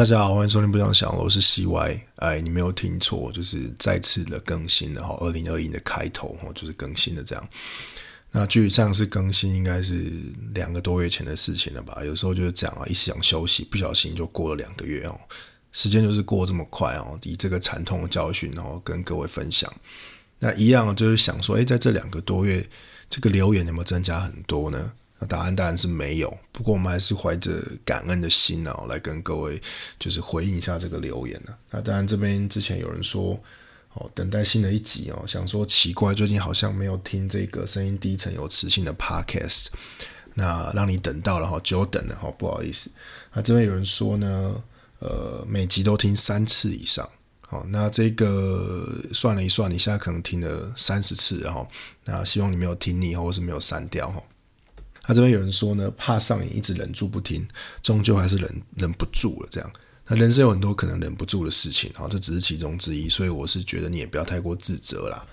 大家好，欢迎收听《不想想》，我是 CY。哎，你没有听错，就是再次的更新了哈。二零二一的开头哈，就是更新的这样。那距离上次更新应该是两个多月前的事情了吧？有时候就是这样啊，一想休息，不小心就过了两个月哦。时间就是过这么快哦。以这个惨痛的教训，然后跟各位分享。那一样就是想说，哎，在这两个多月，这个留言有没有增加很多呢？那答案当然是没有，不过我们还是怀着感恩的心哦，来跟各位就是回应一下这个留言呢。那当然这边之前有人说哦，等待新的一集哦，想说奇怪，最近好像没有听这个声音低沉有磁性的 podcast，那让你等到了哈，久等了哈，不好意思。那这边有人说呢，呃，每集都听三次以上，好，那这个算了一算，你现在可能听了三十次哈，那希望你没有听腻，或是没有删掉哈。那这边有人说呢，怕上瘾，一直忍住不听，终究还是忍忍不住了。这样，那人生有很多可能忍不住的事情，啊，这只是其中之一。所以我是觉得你也不要太过自责啦。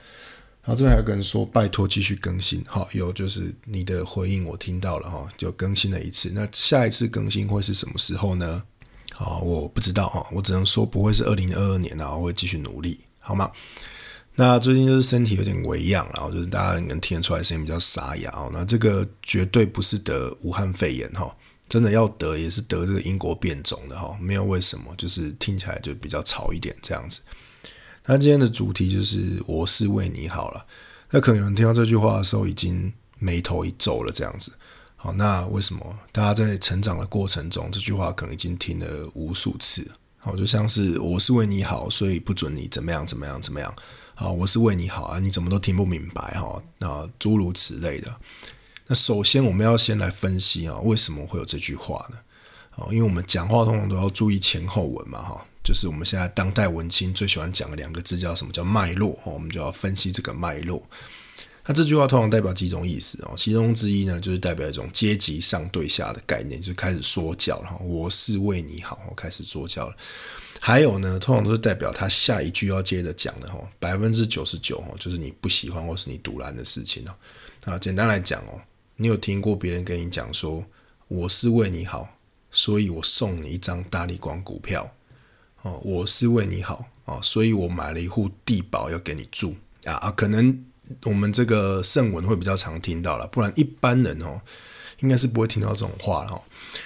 然后这边还有个人说，拜托继续更新，好，有就是你的回应我听到了哈，就更新了一次。那下一次更新会是什么时候呢？啊，我不知道哈，我只能说不会是二零二二年啊，我会继续努力，好吗？那最近就是身体有点微恙，然后就是大家能听得出来声音比较沙哑哦。那这个绝对不是得武汉肺炎哈，真的要得也是得这个英国变种的哈，没有为什么，就是听起来就比较吵一点这样子。那今天的主题就是我是为你好了。那可能有人听到这句话的时候已经眉头一皱了这样子。好，那为什么大家在成长的过程中，这句话可能已经听了无数次？好，就像是我是为你好，所以不准你怎么样怎么样怎么样。好，我是为你好啊，你怎么都听不明白哈？那诸如此类的。那首先我们要先来分析啊，为什么会有这句话呢？啊，因为我们讲话通常都要注意前后文嘛哈，就是我们现在当代文青最喜欢讲的两个字叫什么叫脉络哈，我们就要分析这个脉络。那这句话通常代表几种意思哦，其中之一呢，就是代表一种阶级上对下的概念，就开始说教了哈，我是为你好，我开始说教了。还有呢，通常都是代表他下一句要接着讲的哈，百分之九十九哈，就是你不喜欢或是你独揽的事情哦。啊，简单来讲哦，你有听过别人跟你讲说，我是为你好，所以我送你一张大力光股票哦，我是为你好哦，所以我买了一户地堡要给你住啊啊，可能我们这个圣文会比较常听到了，不然一般人哦。应该是不会听到这种话了哈。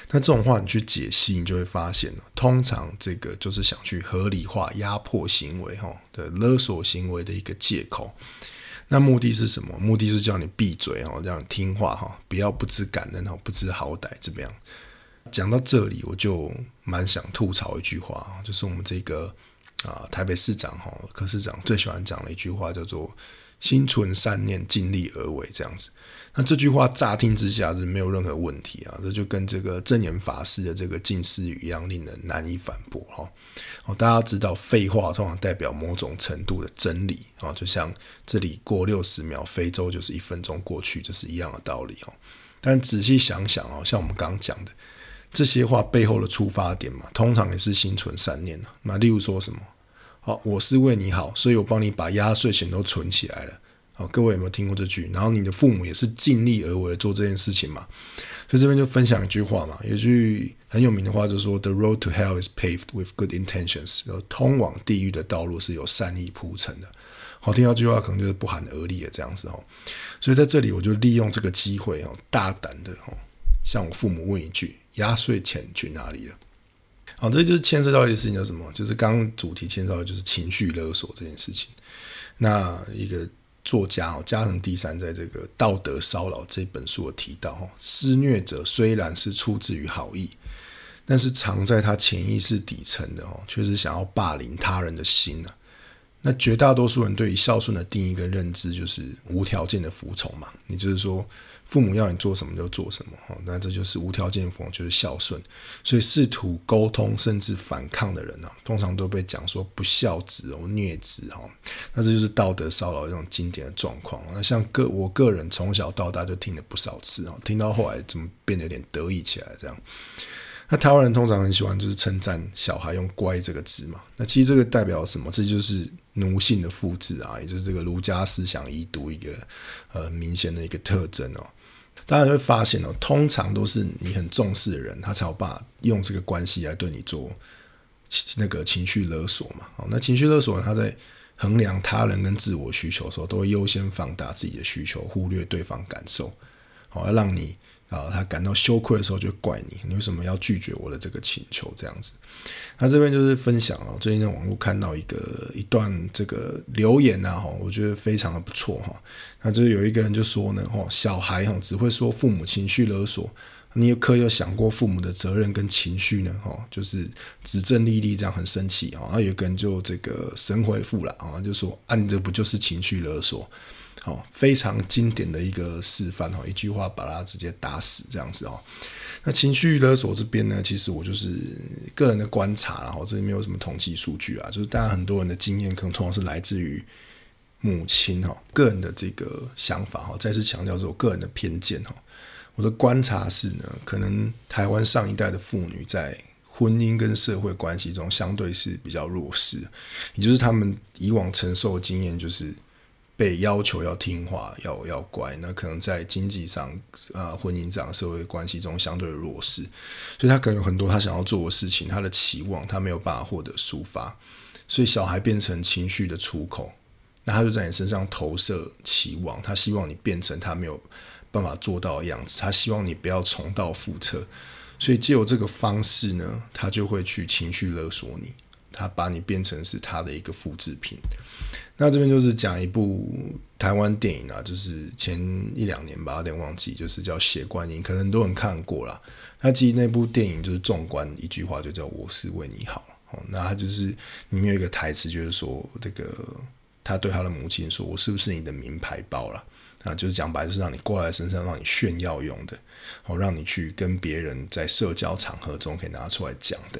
那这种话你去解析，你就会发现通常这个就是想去合理化压迫行为哈的勒索行为的一个借口。那目的是什么？目的是叫你闭嘴哈，让你听话哈，不要不知感恩哈，不知好歹怎么样？讲到这里，我就蛮想吐槽一句话，就是我们这个啊台北市长哈柯市长最喜欢讲的一句话，叫做“心存善念，尽力而为”这样子。那这句话乍听之下是没有任何问题啊，这就跟这个正言法师的这个近似语一样，令人难以反驳哈。哦，大家知道废话通常代表某种程度的真理啊，就像这里过六十秒，非洲就是一分钟过去，这是一样的道理哦。但仔细想想哦，像我们刚刚讲的这些话背后的出发点嘛，通常也是心存善念的。那例如说什么，好，我是为你好，所以我帮你把压岁钱都存起来了。好各位有没有听过这句？然后你的父母也是尽力而为做这件事情嘛？所以这边就分享一句话嘛，有句很有名的话，就是说 “The road to hell is paved with good intentions”，通往地狱的道路是有善意铺成的。好，听到这句话可能就是不寒而栗的这样子哦。所以在这里我就利用这个机会哦，大胆的哦，向我父母问一句：压岁钱去哪里了？好，这就是牵涉到一件事情，叫什么？就是刚主题牵涉到就是情绪勒索这件事情。那一个。作家哦，加藤第三在这个《道德骚扰》这本书有提到，哈，施虐者虽然是出自于好意，但是藏在他潜意识底层的哦，却是想要霸凌他人的心呢。那绝大多数人对于孝顺的定义跟认知，就是无条件的服从嘛，也就是说。父母要你做什么就做什么，哈，那这就是无条件服从，就是孝顺。所以试图沟通甚至反抗的人呢，通常都被讲说不孝子哦、孽子哦。那这就是道德骚扰这种经典的状况。那像个我个人从小到大就听了不少次哦，听到后来怎么变得有点得意起来这样。那台湾人通常很喜欢就是称赞小孩用“乖”这个字嘛。那其实这个代表什么？这就是奴性的复制啊，也就是这个儒家思想遗毒一个呃明显的一个特征哦。大家会发现哦，通常都是你很重视的人，他才有办法用这个关系来对你做那个情绪勒索嘛。哦，那情绪勒索他在衡量他人跟自我需求的时候，都会优先放大自己的需求，忽略对方感受，好，要让你。啊，他感到羞愧的时候就怪你，你为什么要拒绝我的这个请求？这样子，那这边就是分享哦。最近在网络看到一个一段这个留言啊，哈，我觉得非常的不错哈。那就是有一个人就说呢，哈，小孩哈只会说父母情绪勒索，你有可有想过父母的责任跟情绪呢？哈，就是指正丽丽这样很生气哈。然后有个人就这个神回复了啊，就说啊，你这不就是情绪勒索？好，非常经典的一个示范哈，一句话把他直接打死这样子哦。那情绪勒索这边呢，其实我就是个人的观察，然后这里没有什么统计数据啊，就是大家很多人的经验可能通常是来自于母亲哈，个人的这个想法哈。再次强调是我个人的偏见哈。我的观察是呢，可能台湾上一代的妇女在婚姻跟社会关系中相对是比较弱势，也就是他们以往承受的经验就是。被要求要听话，要要乖，那可能在经济上、啊婚姻上、社会关系中相对弱势，所以他可能有很多他想要做的事情，他的期望他没有办法获得抒发，所以小孩变成情绪的出口，那他就在你身上投射期望，他希望你变成他没有办法做到的样子，他希望你不要重蹈覆辙，所以借由这个方式呢，他就会去情绪勒索你。他把你变成是他的一个复制品。那这边就是讲一部台湾电影啊，就是前一两年吧，有点忘记，就是叫《血观音》，可能很多人看过了。那其实那部电影就是纵观一句话，就叫“我是为你好”。哦，那他就是里面有一个台词，就是说这个他对他的母亲说：“我是不是你的名牌包了？”啊，就是讲白，就是让你挂在身上，让你炫耀用的，哦，让你去跟别人在社交场合中可以拿出来讲的。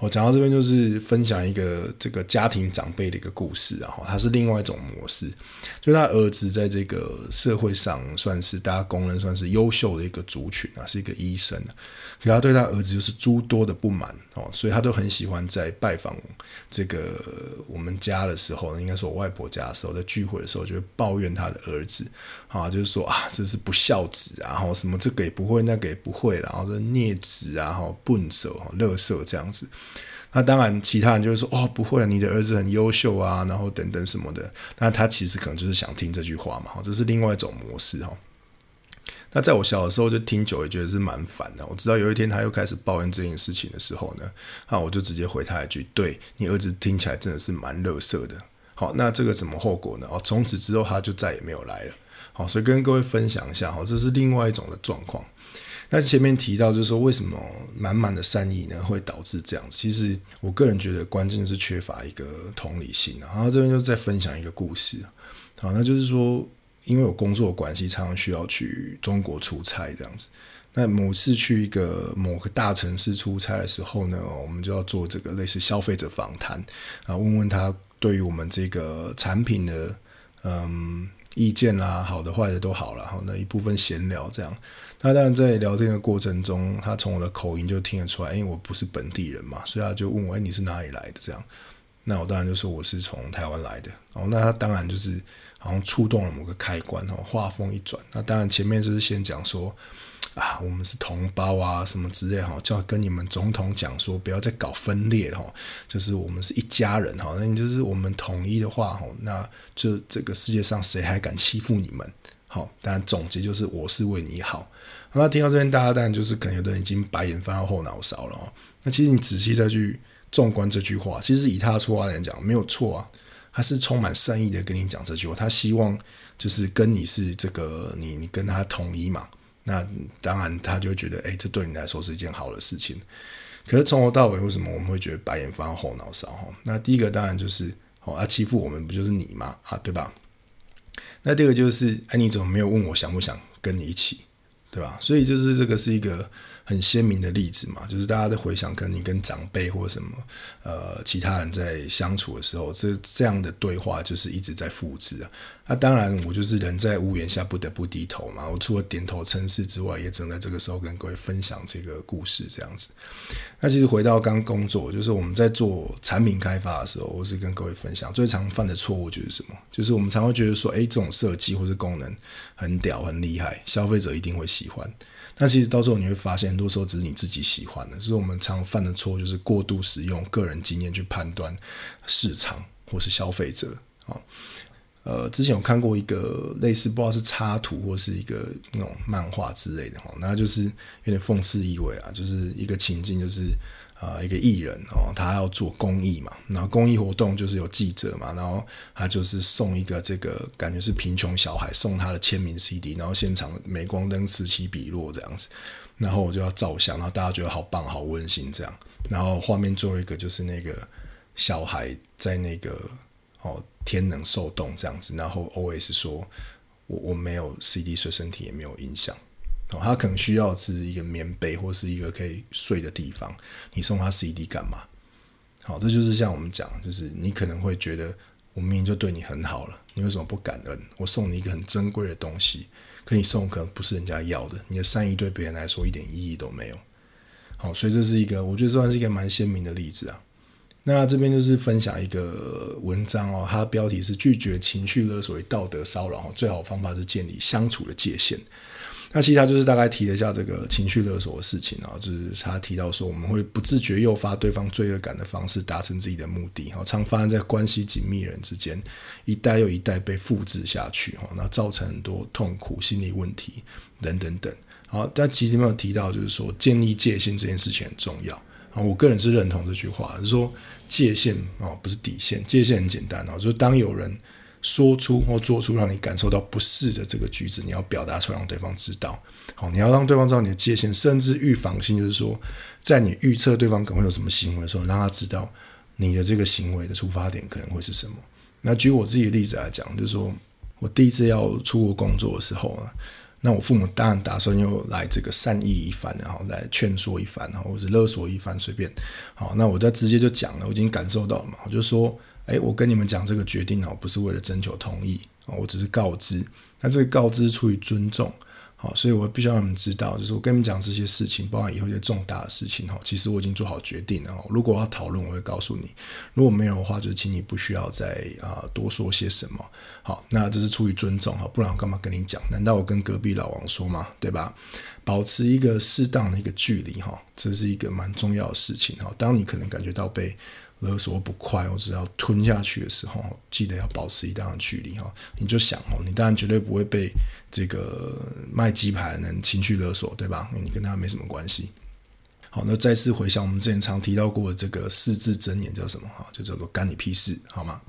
我讲到这边，就是分享一个这个家庭长辈的一个故事然后，他是另外一种模式，就他儿子在这个社会上算是大家公认算是优秀的一个族群啊，是一个医生。可他对他儿子就是诸多的不满哦，所以他都很喜欢在拜访这个我们家的时候，应该是我外婆家的时候，在聚会的时候就会抱怨他的儿子啊，就是说啊，这是不孝子啊，然后什么这个也不会，那个也不会，然后这孽子啊，哈，笨手哈，乐色这样子。那当然，其他人就会说哦，不会，你的儿子很优秀啊，然后等等什么的。那他其实可能就是想听这句话嘛，这是另外一种模式哈。那在我小的时候就听久也觉得是蛮烦的。我知道有一天他又开始抱怨这件事情的时候呢，那我就直接回他一句：“对你儿子听起来真的是蛮乐色的。”好，那这个什么后果呢？哦，从此之后他就再也没有来了。好，所以跟各位分享一下哈，这是另外一种的状况。那前面提到就是说，为什么满满的善意呢会导致这样？其实我个人觉得关键是缺乏一个同理心。然后这边就再分享一个故事。好，那就是说。因为有工作关系，常常需要去中国出差这样子。那某次去一个某个大城市出差的时候呢，我们就要做这个类似消费者访谈啊，问问他对于我们这个产品的嗯意见啦，好的坏的都好了。后，那一部分闲聊这样。那当然在聊天的过程中，他从我的口音就听得出来，因为我不是本地人嘛，所以他就问我：“哎，你是哪里来的？”这样。那我当然就说我是从台湾来的。哦，那他当然就是。好像触动了某个开关哦，话锋一转，那当然前面就是先讲说啊，我们是同胞啊，什么之类哈，叫跟你们总统讲说不要再搞分裂了哈，就是我们是一家人哈，那你就是我们统一的话哈，那就这个世界上谁还敢欺负你们？好，当然总结就是我是为你好。那听到这边，大家当然就是可能有的人已经白眼翻到后脑勺了哦。那其实你仔细再去纵观这句话，其实以他出发点讲，没有错啊。他是充满善意的跟你讲这句话，他希望就是跟你是这个你你跟他统一嘛，那当然他就觉得哎，这对你来说是一件好的事情。可是从头到尾，为什么我们会觉得白眼翻后脑勺？哈，那第一个当然就是哦，他欺负我们不就是你吗？啊，对吧？那第二个就是哎，你怎么没有问我想不想跟你一起，对吧？所以就是这个是一个。很鲜明的例子嘛，就是大家在回想，可能你跟长辈或者什么呃其他人在相处的时候，这这样的对话就是一直在复制啊。那当然，我就是人在屋檐下不得不低头嘛。我除了点头称是之外，也只能在这个时候跟各位分享这个故事这样子。那其实回到刚工作，就是我们在做产品开发的时候，我是跟各位分享最常犯的错误就是什么？就是我们常会觉得说，哎，这种设计或者功能很屌很厉害，消费者一定会喜欢。那其实到时候你会发现，很多时候只是你自己喜欢的，所以我们常犯的错，就是过度使用个人经验去判断市场或是消费者啊。呃，之前有看过一个类似不知道是插图或是一个那种漫画之类的哈，那就是有点讽刺意味啊，就是一个情境，就是啊一个艺人哦，他要做公益嘛，然后公益活动就是有记者嘛，然后他就是送一个这个感觉是贫穷小孩送他的签名 CD，然后现场镁光灯此起彼落这样子，然后我就要照相，然后大家觉得好棒好温馨这样，然后画面做一个就是那个小孩在那个哦。天能受冻这样子，然后 OS 说，我我没有 CD 随身体也没有音响，哦，他可能需要是一个棉被或是一个可以睡的地方，你送他 CD 干嘛？好，这就是像我们讲，就是你可能会觉得我明明就对你很好了，你为什么不感恩？我送你一个很珍贵的东西，可你送可能不是人家要的，你的善意对别人来说一点意义都没有。好，所以这是一个我觉得算是一个蛮鲜明的例子啊。那这边就是分享一个文章哦，它的标题是拒绝情绪勒索与道德骚扰，最好方法是建立相处的界限。那其实他就是大概提了一下这个情绪勒索的事情啊，就是他提到说我们会不自觉诱发对方罪恶感的方式达成自己的目的，哈，常发生在关系紧密人之间，一代又一代被复制下去，哈，那造成很多痛苦、心理问题等等等。好，但其实没有提到，就是说建立界限这件事情很重要啊。我个人是认同这句话，就是说。界限啊，不是底线。界限很简单哦，就是当有人说出或做出让你感受到不适的这个句子，你要表达出来让对方知道。好，你要让对方知道你的界限，甚至预防性，就是说，在你预测对方可能会有什么行为的时候，让他知道你的这个行为的出发点可能会是什么。那举我自己的例子来讲，就是说我第一次要出国工作的时候啊。那我父母当然打算又来这个善意一番，然后来劝说一番，然后或者勒索一番，随便。好，那我就直接就讲了，我已经感受到了嘛，我就说，哎，我跟你们讲这个决定哦，不是为了征求同意啊，我只是告知。那这个告知出于尊重。好，所以我必须要让你们知道，就是我跟你们讲这些事情，包含以后一些重大的事情哈。其实我已经做好决定了。如果要讨论，我会告诉你；如果没有的话，就是请你不需要再啊多说些什么。好，那这是出于尊重哈，不然我干嘛跟你讲？难道我跟隔壁老王说吗？对吧？保持一个适当的一个距离哈，这是一个蛮重要的事情哈。当你可能感觉到被勒索不快，或者要吞下去的时候，记得要保持一定的距离哈。你就想哦，你当然绝对不会被这个卖鸡排的人情绪勒索，对吧？你跟他没什么关系。好，那再次回想我们之前常提到过的这个四字真言叫什么？哈，就叫做干你屁事，好吗？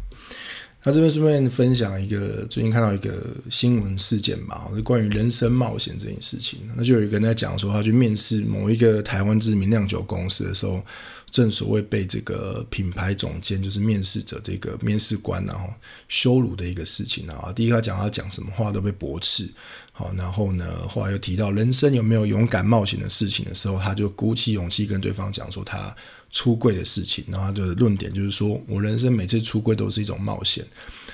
那这边顺便分享一个最近看到一个新闻事件吧，是关于人生冒险这件事情。那就有一个人在讲说，他去面试某一个台湾知名酿酒公司的时候。正所谓被这个品牌总监，就是面试者这个面试官，然后羞辱的一个事情啊。第一个讲他讲什么话都被驳斥，好，然后呢，后来又提到人生有没有勇敢冒险的事情的时候，他就鼓起勇气跟对方讲说他出柜的事情。然后他的论点就是说我人生每次出柜都是一种冒险，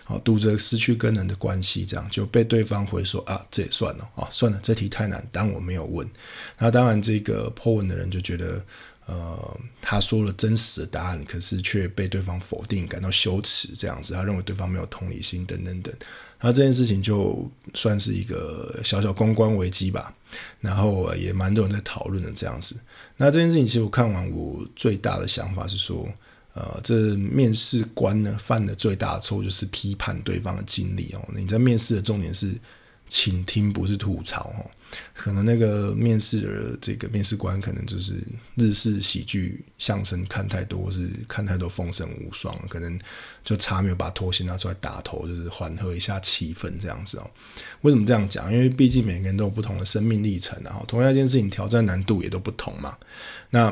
好，赌着失去跟人的关系，这样就被对方回说啊，这也算了啊，算了，这题太难，当我没有问。那当然，这个破文的人就觉得。呃，他说了真实的答案，可是却被对方否定，感到羞耻，这样子，他认为对方没有同理心，等等等。然后这件事情就算是一个小小公关危机吧。然后也蛮多人在讨论的这样子。那这件事情其实我看完，我最大的想法是说，呃，这面试官呢犯的最大的错就是批判对方的经历哦。你在面试的重点是。倾听不是吐槽哦，可能那个面试的这个面试官可能就是日式喜剧相声看太多，是看太多风声无双，可能就差没有把拖鞋拿出来打头，就是缓和一下气氛这样子哦。为什么这样讲？因为毕竟每个人都有不同的生命历程，然后同样一件事情挑战难度也都不同嘛。那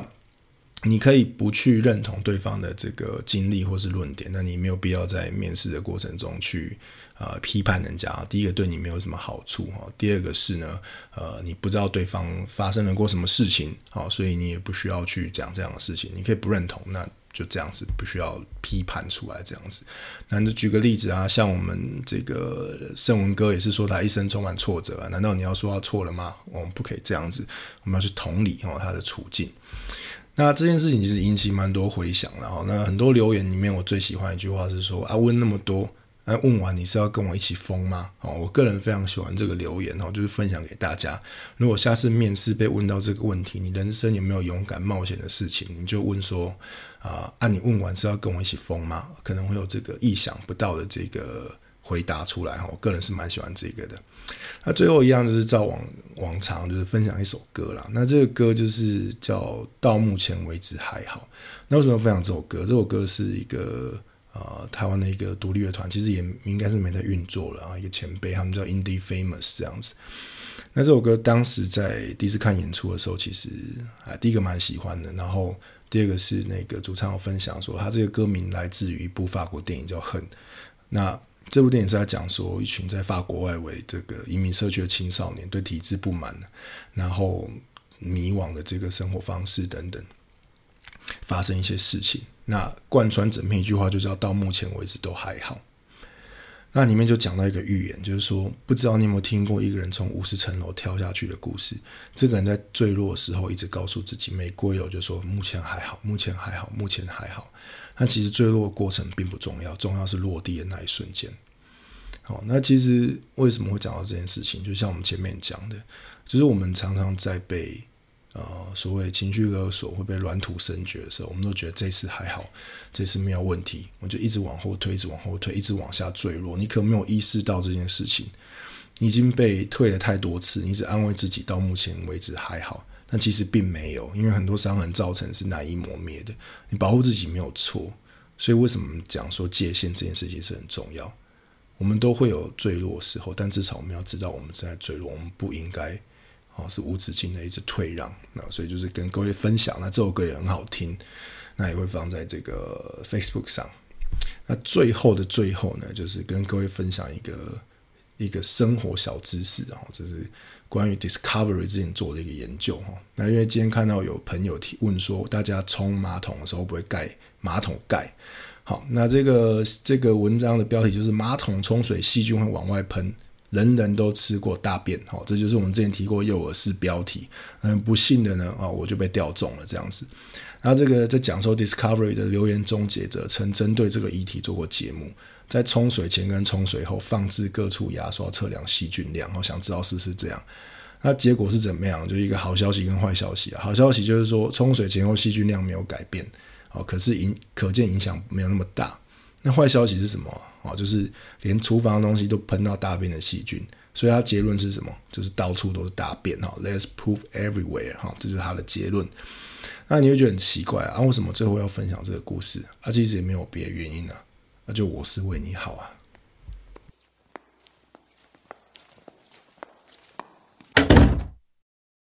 你可以不去认同对方的这个经历或是论点，那你没有必要在面试的过程中去呃批判人家。第一个对你没有什么好处哈，第二个是呢，呃，你不知道对方发生了过什么事情，好，所以你也不需要去讲这样的事情。你可以不认同，那就这样子，不需要批判出来这样子。那就举个例子啊，像我们这个圣文哥也是说他一生充满挫折啊，难道你要说他错了吗？我们不可以这样子，我们要去同理哦他的处境。那这件事情其实引起蛮多回响了哈。那很多留言里面，我最喜欢一句话是说：“啊，问那么多那问完你是要跟我一起疯吗？哦，我个人非常喜欢这个留言哦，就是分享给大家。如果下次面试被问到这个问题，你人生有没有勇敢冒险的事情，你就问说啊，啊你问完是要跟我一起疯吗？可能会有这个意想不到的这个回答出来哈。我个人是蛮喜欢这个的。那最后一样就是照往往常，就是分享一首歌啦。那这个歌就是叫到目前为止还好。那为什么分享这首歌？这首歌是一个。呃，台湾的一个独立乐团，其实也应该是没在运作了啊。一个前辈，他们叫 Indie Famous 这样子。那这首歌当时在第一次看演出的时候，其实啊，第一个蛮喜欢的。然后第二个是那个主唱有分享说，他这个歌名来自于一部法国电影叫《恨》。那这部电影是在讲说，一群在法国外围这个移民社区的青少年对体制不满，然后迷惘的这个生活方式等等，发生一些事情。那贯穿整篇一句话就是要到目前为止都还好。那里面就讲到一个预言，就是说不知道你有没有听过一个人从五十层楼跳下去的故事。这个人在坠落的时候一直告诉自己每过一楼就说目前还好，目前还好，目前还好。那其实坠落的过程并不重要，重要是落地的那一瞬间。好，那其实为什么会讲到这件事情？就像我们前面讲的，就是我们常常在被。呃，所谓情绪勒索会被软土生绝的时候，我们都觉得这次还好，这次没有问题，我就一直往后推，一直往后推，一直往下坠落。你可没有意识到这件事情，你已经被退了太多次，你只安慰自己到目前为止还好，但其实并没有，因为很多伤痕造成是难以磨灭的。你保护自己没有错，所以为什么讲说界限这件事情是很重要？我们都会有坠落的时候，但至少我们要知道我们正在坠落，我们不应该。哦，是无止境的一直退让，那所以就是跟各位分享，那这首歌也很好听，那也会放在这个 Facebook 上。那最后的最后呢，就是跟各位分享一个一个生活小知识，然后这是关于 Discovery 之前做的一个研究哈。那因为今天看到有朋友提问说，大家冲马桶的时候不会盖马桶盖？好，那这个这个文章的标题就是马桶冲水细菌会往外喷。人人都吃过大便，好，这就是我们之前提过幼儿式标题。嗯，不幸的呢，啊，我就被调中了这样子。那这个在讲说 Discovery 的留言终结者曾针对这个议题做过节目，在冲水前跟冲水后放置各处牙刷测量细菌量，我想知道是不是这样。那结果是怎么样？就一个好消息跟坏消息啊。好消息就是说冲水前后细菌量没有改变，哦，可是影可见影响没有那么大。那坏消息是什么啊？就是连厨房的东西都喷到大便的细菌，所以他结论是什么？就是到处都是大便哈，Let's poop everywhere 哈，这就是他的结论。那你会觉得很奇怪啊？为什么最后要分享这个故事？啊，其实也没有别的原因啊，那就我是为你好啊。